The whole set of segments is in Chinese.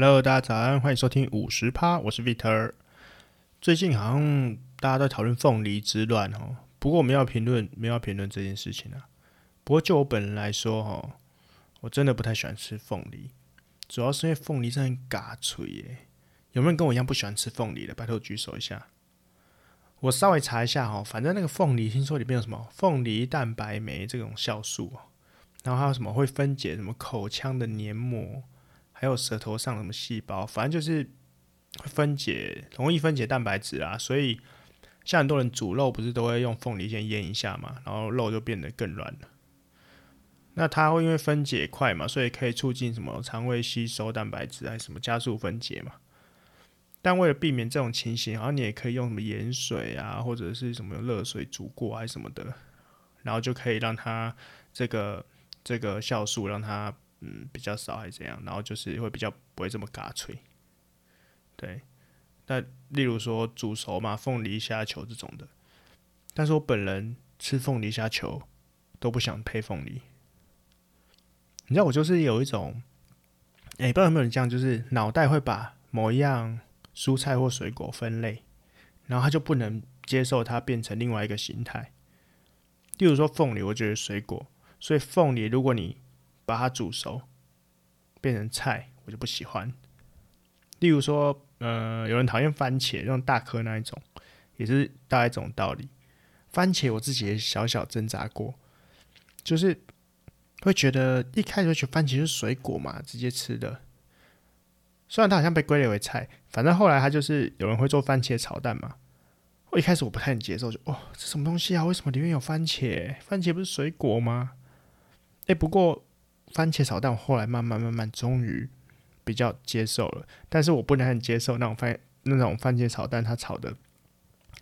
Hello，大家早安，欢迎收听五十趴，我是 Victor。最近好像大家都在讨论凤梨之乱哦，不过我们要评论，没有要评论这件事情啊。不过就我本人来说哈，我真的不太喜欢吃凤梨，主要是因为凤梨真很嘎脆耶。有没有跟我一样不喜欢吃凤梨的？拜托举手一下。我稍微查一下哈，反正那个凤梨听说里面有什么凤梨蛋白酶这种酵素哦，然后还有什么会分解什么口腔的黏膜。还有舌头上什么细胞，反正就是分解，容易分解蛋白质啊。所以像很多人煮肉，不是都会用凤梨先腌一下嘛，然后肉就变得更软了。那它会因为分解快嘛，所以可以促进什么肠胃吸收蛋白质，还是什么加速分解嘛。但为了避免这种情形，好像你也可以用什么盐水啊，或者是什么热水煮过还是什么的，然后就可以让它这个这个酵素让它。嗯，比较少还是怎样？然后就是会比较不会这么嘎脆，对。那例如说煮熟嘛，凤梨虾球这种的。但是我本人吃凤梨虾球都不想配凤梨。你知道我就是有一种，哎、不知道有没有人这样，就是脑袋会把某一样蔬菜或水果分类，然后他就不能接受它变成另外一个形态。例如说凤梨，我觉得水果，所以凤梨如果你把它煮熟，变成菜，我就不喜欢。例如说，呃，有人讨厌番茄，那种大颗那一种，也是大概这种道理。番茄我自己也小小挣扎过，就是会觉得一开始觉得番茄是水果嘛，直接吃的。虽然它好像被归类为菜，反正后来它就是有人会做番茄炒蛋嘛。我一开始我不太能接受，就哦，这什么东西啊？为什么里面有番茄？番茄不是水果吗？哎、不过。番茄炒蛋，我后来慢慢慢慢，终于比较接受了。但是我不能很接受那种番那种番茄炒蛋，它炒的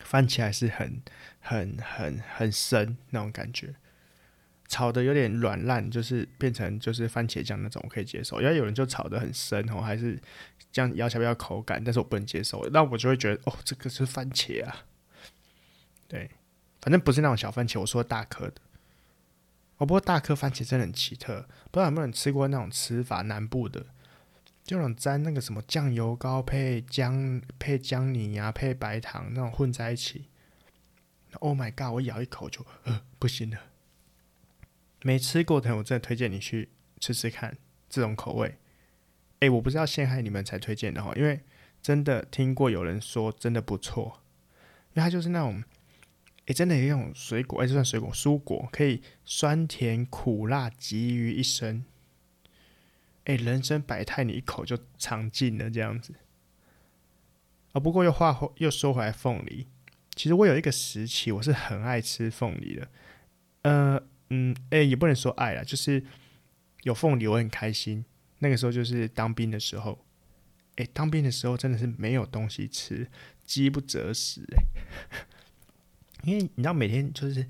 番茄还是很很很很生那种感觉，炒的有点软烂，就是变成就是番茄酱那种，我可以接受。因为有人就炒的很生哦，还是这样咬起来比较口感，但是我不能接受。那我就会觉得哦，这个是番茄啊，对，反正不是那种小番茄，我说大颗的。哦，不过大颗番茄真的很奇特，不知道有没有人吃过那种吃法，南部的，就那种沾那个什么酱油膏配姜配姜泥啊，配白糖那种混在一起。Oh my god！我咬一口就呃不行了。没吃过的，我真的推荐你去吃吃看这种口味。哎，我不是要陷害你们才推荐的哈，因为真的听过有人说真的不错，因为它就是那种。诶、真的有一种水果，诶、就，算水果，蔬果可以酸甜苦辣集于一身。诶、人生百态，你一口就尝尽了这样子。啊、不过又话又说回来，凤梨，其实我有一个时期，我是很爱吃凤梨的。呃，嗯，诶、也不能说爱啦，就是有凤梨我很开心。那个时候就是当兵的时候，诶、当兵的时候真的是没有东西吃，饥不择食、欸，因为你知道每天就是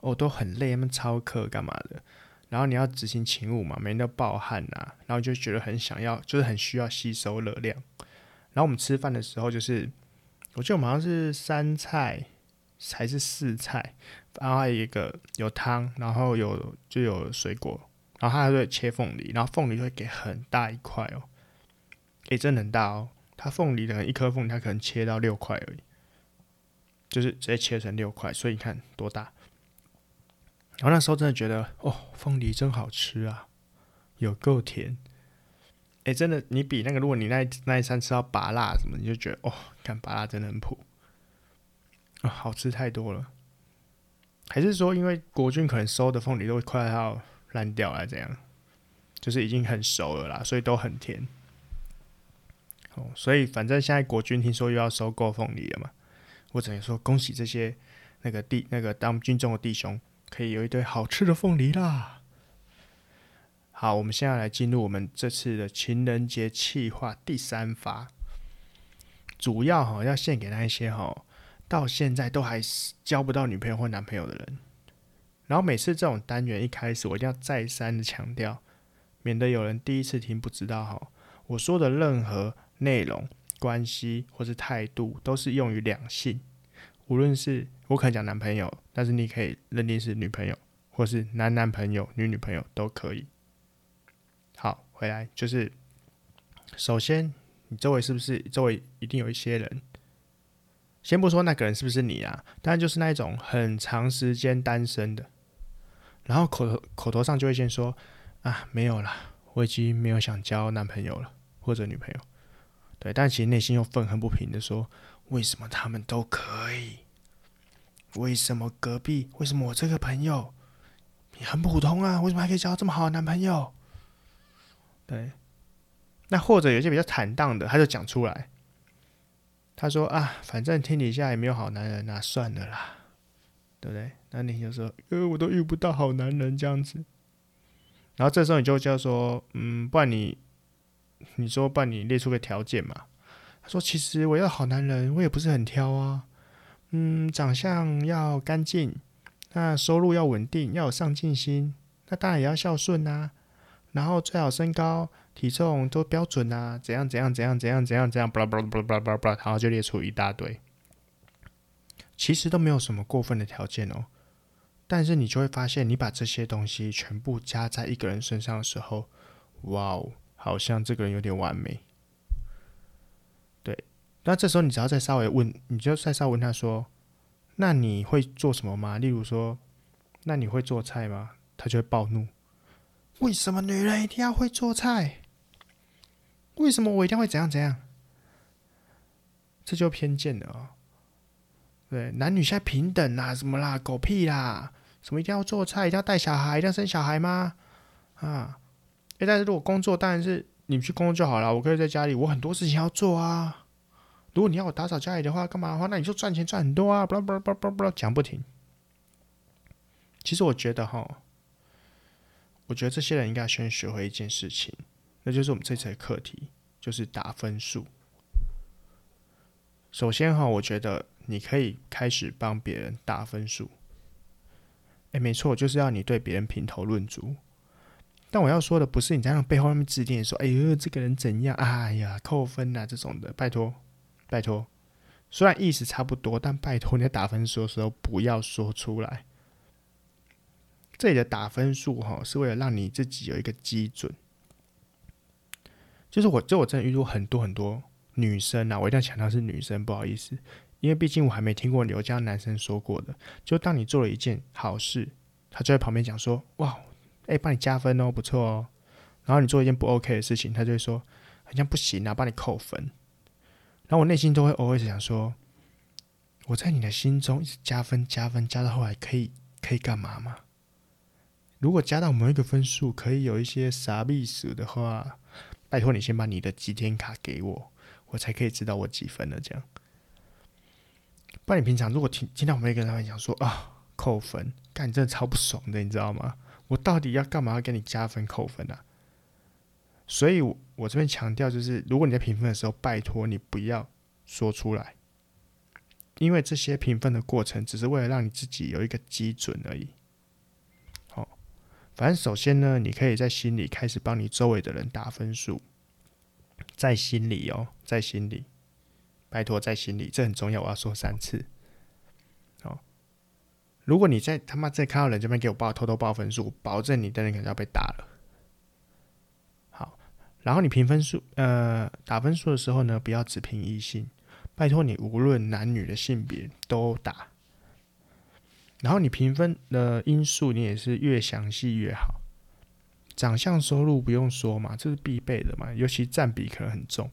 哦都很累，他们操课干嘛的，然后你要执行勤务嘛，每天都暴汗呐、啊，然后就觉得很想要，就是很需要吸收热量。然后我们吃饭的时候，就是我记得我们好像是三菜还是四菜，然后还有一个有汤，然后有就有水果，然后他还会切凤梨，然后凤梨会给很大一块哦，诶，真的很大哦，他凤梨的一颗凤梨，他可能切到六块而已。就是直接切成六块，所以你看多大。然后那时候真的觉得，哦，凤梨真好吃啊，有够甜。哎，真的，你比那个，如果你那那一餐吃到拔辣什么，你就觉得，哦，看拔辣真的很普，哦，好吃太多了。还是说，因为国军可能收的凤梨都快要烂掉了，这样，就是已经很熟了啦，所以都很甜。哦，所以反正现在国军听说又要收购凤梨了嘛。我只能说，恭喜这些那个弟那个当军中的弟兄，可以有一堆好吃的凤梨啦。好，我们现在来进入我们这次的情人节气划第三发，主要哈要献给那一些哈到现在都还是交不到女朋友或男朋友的人。然后每次这种单元一开始，我一定要再三的强调，免得有人第一次听不知道哈，我说的任何内容。关系或是态度都是用于两性，无论是我可能讲男朋友，但是你可以认定是女朋友，或是男男朋友、女女朋友都可以。好，回来就是首先，你周围是不是周围一定有一些人？先不说那个人是不是你啊，但就是那一种很长时间单身的，然后口头口头上就会先说啊，没有啦，我已经没有想交男朋友了或者女朋友。对，但其实内心又愤恨不平的说，为什么他们都可以？为什么隔壁？为什么我这个朋友很普通啊？为什么还可以交到这么好的男朋友？对，那或者有些比较坦荡的，他就讲出来，他说啊，反正天底下也没有好男人，那算了啦，对不对？那你就说，呃，我都遇不到好男人这样子。然后这时候你就叫说，嗯，不然你，你说不然你列出个条件嘛？他说，其实我要好男人，我也不是很挑啊。嗯，长相要干净，那收入要稳定，要有上进心，那当然也要孝顺呐。然后最好身高体重都标准啊，怎样怎样怎样怎样怎样怎样，巴拉巴拉巴拉巴拉巴拉巴拉，然后就列出一大堆。其实都没有什么过分的条件哦，但是你就会发现，你把这些东西全部加在一个人身上的时候，哇哦，好像这个人有点完美。对那这时候你只要再稍微问，你就再稍微问他说：“那你会做什么吗？”例如说：“那你会做菜吗？”他就会暴怒：“为什么女人一定要会做菜？为什么我一定会怎样怎样？”这就偏见了哦。对，男女现在平等啦，什么啦，狗屁啦！什么一定要做菜，一定要带小孩，一定要生小孩吗？啊！但是如果工作当然是你去工作就好了，我可以在家里，我很多事情要做啊。如果你要我打扫家里的话，干嘛的话，那你就赚钱赚很多啊！不不不不不，讲不停。其实我觉得哈，我觉得这些人应该先学会一件事情，那就是我们这次的课题，就是打分数。首先哈，我觉得你可以开始帮别人打分数。哎，没错，就是要你对别人评头论足。但我要说的不是你在那背后那边指点说，哎呦，这个人怎样？哎呀，扣分啊这种的，拜托。拜托，虽然意思差不多，但拜托你在打分数的时候不要说出来。这里的打分数哈，是为了让你自己有一个基准。就是我，就我真的遇到很多很多女生啊，我一定要强调是女生，不好意思，因为毕竟我还没听过有这样男生说过的。就当你做了一件好事，他就在旁边讲说：“哇，哎，帮你加分哦，不错哦。”然后你做一件不 OK 的事情，他就会说：“好像不行啊，帮你扣分。”然后我内心都会偶尔想说，我在你的心中一直加分加分加到后来可以可以干嘛吗？如果加到某一个分数可以有一些啥意思的话，拜托你先把你的几天卡给我，我才可以知道我几分了。这样，不然你平常如果听听到每一个人讲说啊扣分，干你真的超不爽的，你知道吗？我到底要干嘛要给你加分扣分啊？所以，我我这边强调就是，如果你在评分的时候，拜托你不要说出来，因为这些评分的过程只是为了让你自己有一个基准而已。好，反正首先呢，你可以在心里开始帮你周围的人打分数，在心里哦，在心里，拜托在心里，这很重要，我要说三次。如果你在他妈在看到人这边给我报偷偷报分数，保证你的人可能要被打了。好然后你评分数，呃，打分数的时候呢，不要只评异性，拜托你无论男女的性别都打。然后你评分的因素，你也是越详细越好。长相、收入不用说嘛，这是必备的嘛，尤其占比可能很重。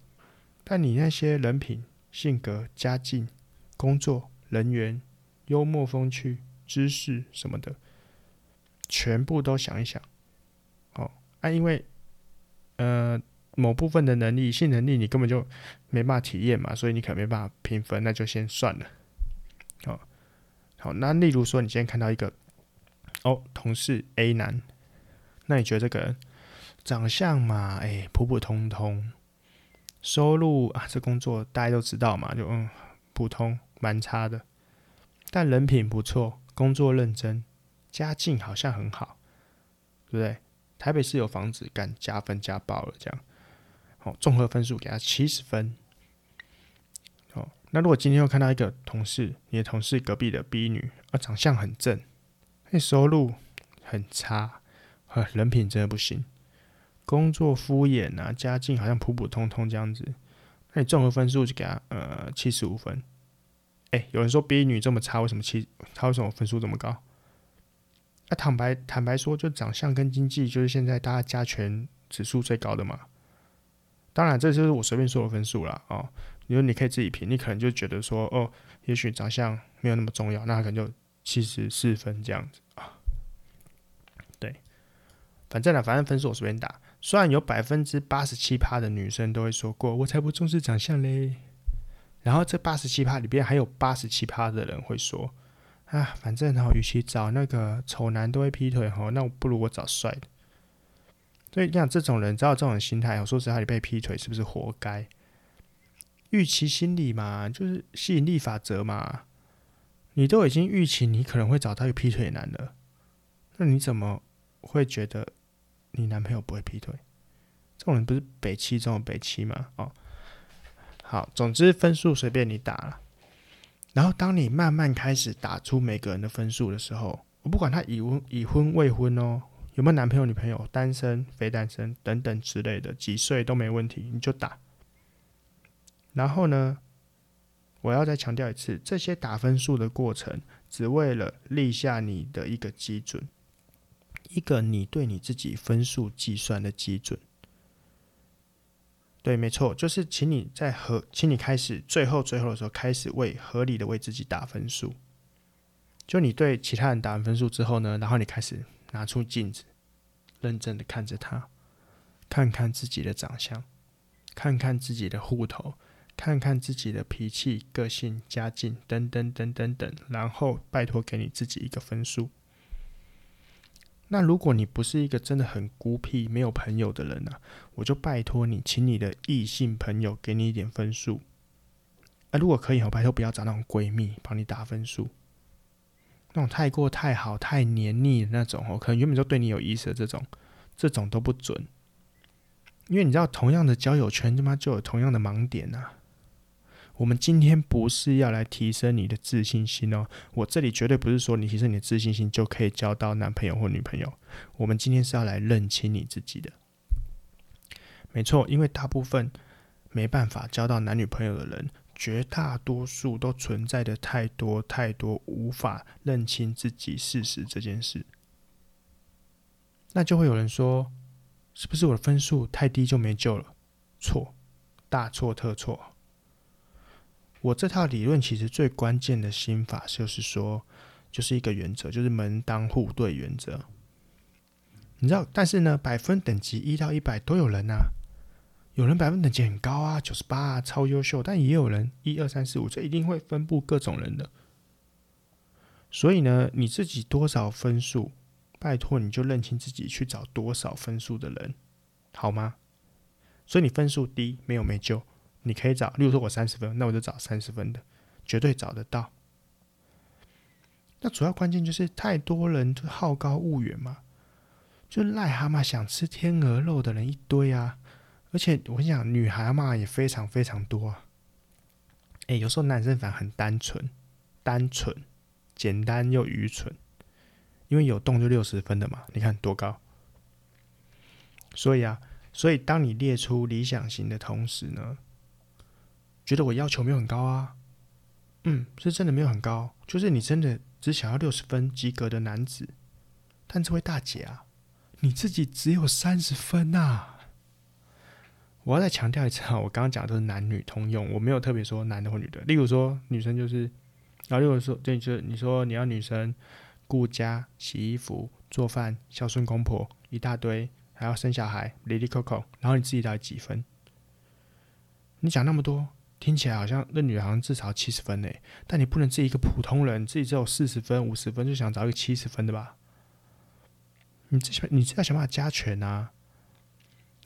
但你那些人品、性格、家境、工作、人缘、幽默风趣、知识什么的，全部都想一想。哦，啊，因为。呃，某部分的能力、性能力，你根本就没办法体验嘛，所以你可能没办法评分，那就先算了。好，好，那例如说，你今天看到一个哦，同事 A 男，那你觉得这个人长相嘛，哎、普普通通，收入啊，这工作大家都知道嘛，就嗯，普通，蛮差的，但人品不错，工作认真，家境好像很好，对不对？台北市有房子，敢加分加爆了，这样，好，综合分数给他七十分。好，那如果今天又看到一个同事，你的同事隔壁的 B 女，啊，长相很正，那收入很差，啊，人品真的不行，工作敷衍啊，家境好像普普通通这样子，那你综合分数就给他呃七十五分。哎、有人说 B 女这么差，为什么七？她为什么分数这么高？那、坦白坦白说，就长相跟经济就是现在大家加权指数最高的嘛。当然，这就是我随便说的分数了哦。你说你可以自己评，你可能就觉得说哦，也许长相没有那么重要，那可能就七十四分这样子啊。对，反正呢，反正分数我随便打。虽然有百分之八十七趴的女生都会说过，我才不重视长相嘞。然后这八十七趴里边还有八十七趴的人会说，啊，反正哈，与其找那个丑男都会劈腿哈，那我不如我找帅的。所以像这种人，只要这种心态，我说实话，你被劈腿是不是活该？预期心理嘛，就是吸引力法则嘛。你都已经预期你可能会找到一个劈腿男了，那你怎么会觉得你男朋友不会劈腿？这种人不是北七中的北七吗？哦，好，总之分数随便你打了。然后当你慢慢开始打出每个人的分数的时候，我不管他已婚已婚未婚哦，有没有男朋友女朋友，单身非单身等等之类的，几岁都没问题，你就打。然后呢，我要再强调一次，这些打分数的过程，只为了立下你的一个基准，一个你对你自己分数计算的基准。对，没错，就是请你在合，请你开始最后最后的时候，开始为合理的为自己打分数。就你对其他人打完分数之后呢，然后你开始拿出镜子，认真的看着他，看看自己的长相，看看自己的户头。看看自己的脾气、个性、家境等等等等等，然后拜托给你自己一个分数。那如果你不是一个真的很孤僻、没有朋友的人呢、我就拜托你，请你的异性朋友给你一点分数。啊，如果可以，我拜托不要找那种闺蜜帮你打分数，那种太过太好、太黏腻的那种哦，可能原本就对你有意思的这种，这种都不准。因为你知道，同样的交友圈，他妈就有同样的盲点啊。我们今天不是要来提升你的自信心哦，我这里绝对不是说你提升你的自信心就可以交到男朋友或女朋友。我们今天是要来认清你自己的，没错，因为大部分没办法交到男女朋友的人，绝大多数都存在的太多太多无法认清自己事实这件事。那就会有人说，是不是我的分数太低就没救了？错，大错特错。我这套理论其实最关键的心法就是说，就是一个原则，就是门当户对原则。你知道，但是呢，百分等级一到一百都有人呐、有人百分等级很高啊，九十八啊，超优秀，但也有人一二三四五，这一定会分布各种人的。所以呢，你自己多少分数，拜托你就认清自己去找多少分数的人，好吗？所以你分数低，没有没救。你可以找，例如说我三十分，那我就找三十分的，绝对找得到。那主要关键就是太多人就好高骛远嘛，就癞蛤蟆想吃天鹅肉的人一堆啊，而且我跟你讲，女蛤蟆也非常非常多啊。哎，有时候男生反而很单纯，单纯，简单又愚蠢，因为有洞就六十分的嘛，你看多高。所以啊，所以当你列出理想型的同时呢，觉得我要求没有很高啊，嗯，是真的没有很高，就是你真的只想要六十分及格的男子，但这位大姐啊，你自己只有三十分呐、啊！我要再强调一次啊，我刚刚讲的都是男女通用，我没有特别说男的或女的。例如说女生就是，然后例如说，对，就是你说你要女生顾家、洗衣服、做饭、孝顺公婆一大堆，还要生小孩，哩哩扣扣，然后你自己到底几分？你讲那么多。听起来好像那女的好像至少七十分呢，但你不能自己一个普通人自己只有四十分、五十分就想找一个七十分的吧？你自己你自己要想办法加权啊，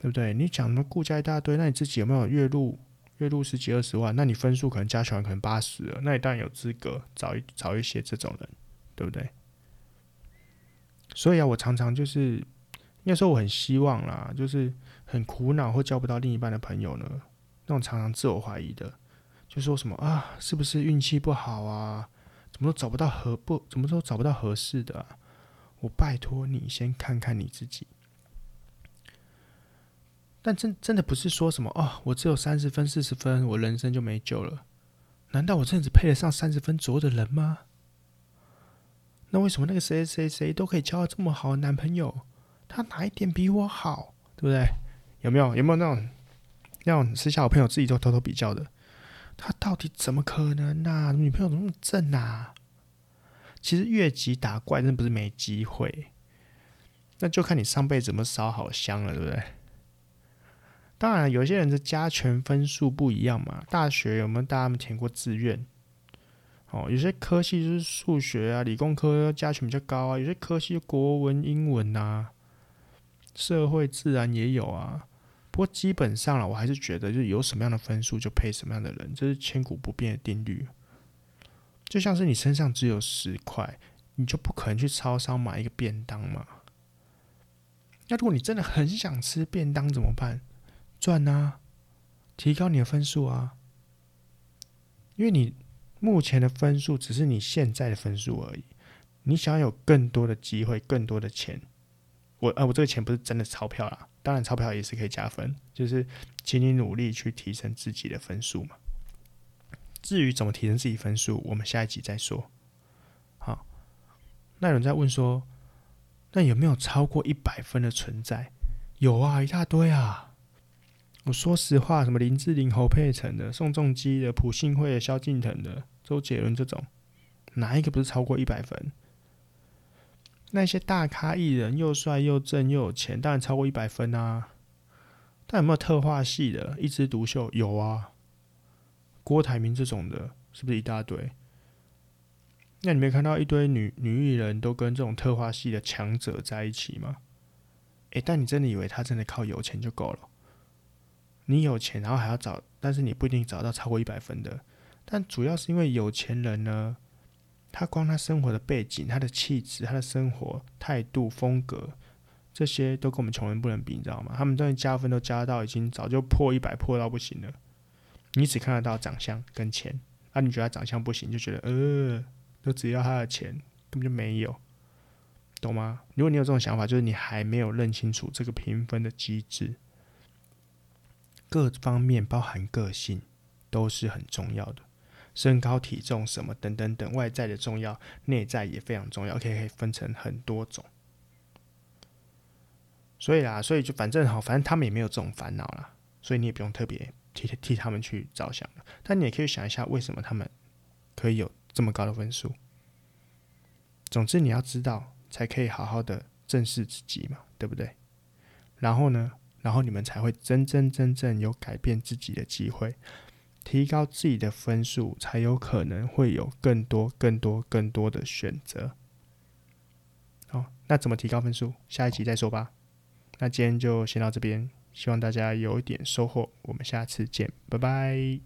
对不对？你讲什么顾家一大堆，那你自己有没有月入月入十几二十万？那你分数可能加权可能八十，那你当然有资格找一找一些这种人，对不对？所以啊，我常常就是那时候我很希望啦，就是很苦恼或交不到另一半的朋友呢。那种常常自我怀疑的，就说什么啊，是不是运气不好啊？怎么都找不到合不？怎么都找不到合适的？我拜托你先看看你自己。但真真的不是说什么哦，我只有三十分、四十分，我人生就没救了。难道我真的只配得上三十分左右的人吗？那为什么那个谁谁谁都可以交到这么好的男朋友？他哪一点比我好？对不对？有没有有没有那种那种私下我朋友自己都偷偷比较的？他到底怎么可能啊？女朋友怎么那么正啊？其实越级打怪真不是没机会，那就看你上辈子怎么烧好香了，对不对？当然，有些人的加权分数不一样嘛。大学有没有大家们填过志愿？哦，有些科系就是数学啊，理工科加权比较高啊。有些科系国文、英文啊，社会、自然也有啊。不过基本上了，我还是觉得，就是有什么样的分数就配什么样的人，这是千古不变的定律。就像是你身上只有十块，你就不可能去超商买一个便当嘛。那如果你真的很想吃便当怎么办？赚啊，提高你的分数啊，因为你目前的分数只是你现在的分数而已。你想要有更多的机会，更多的钱，我啊，我这个钱不是真的钞票啦，当然钞票也是可以加分，就是请你努力去提升自己的分数嘛。至于怎么提升自己分数，我们下一集再说。好，那有人在问说，那有没有超过一百分的存在？有啊，一大堆啊。我说实话，什么林志玲、侯佩岑的、宋仲基的、朴信惠的、萧敬腾的、周杰伦这种，哪一个不是超过一百分？那些大咖艺人又帅又正又有钱，当然超过一百分啊。但有没有特化系的、一枝独秀？有啊，郭台铭这种的，是不是一大堆？那你没看到一堆女女艺人都跟这种特化系的强者在一起吗？诶，但你真的以为他真的靠有钱就够了？你有钱，然后还要找，但是你不一定找到超过一百分的。但主要是因为有钱人呢，他光他生活的背景、他的气质、他的生活态度、风格，这些都跟我们穷人不能比，你知道吗？他们这加分都加到已经早就破一百，破到不行了。你只看得到长相跟钱，啊，你觉得他长相不行，就觉得呃，都只要他的钱，根本就没有，懂吗？如果你有这种想法，就是你还没有认清楚这个评分的机制。各方面包含个性都是很重要的，身高、体重什么等等等，外在的重要，内在也非常重要。可以可以分成很多种，所以啦，所以就反正好，反正他们也没有这种烦恼啦，所以你也不用特别替替他们去着想了。但你也可以想一下，为什么他们可以有这么高的分数？总之你要知道，才可以好好的正视自己嘛，对不对？然后呢？然后你们才会真真正正有改变自己的机会，提高自己的分数，才有可能会有更多、更多、更多的选择。好，那怎么提高分数？下一集再说吧。那今天就先到这边，希望大家有一点收获。我们下次见，拜拜。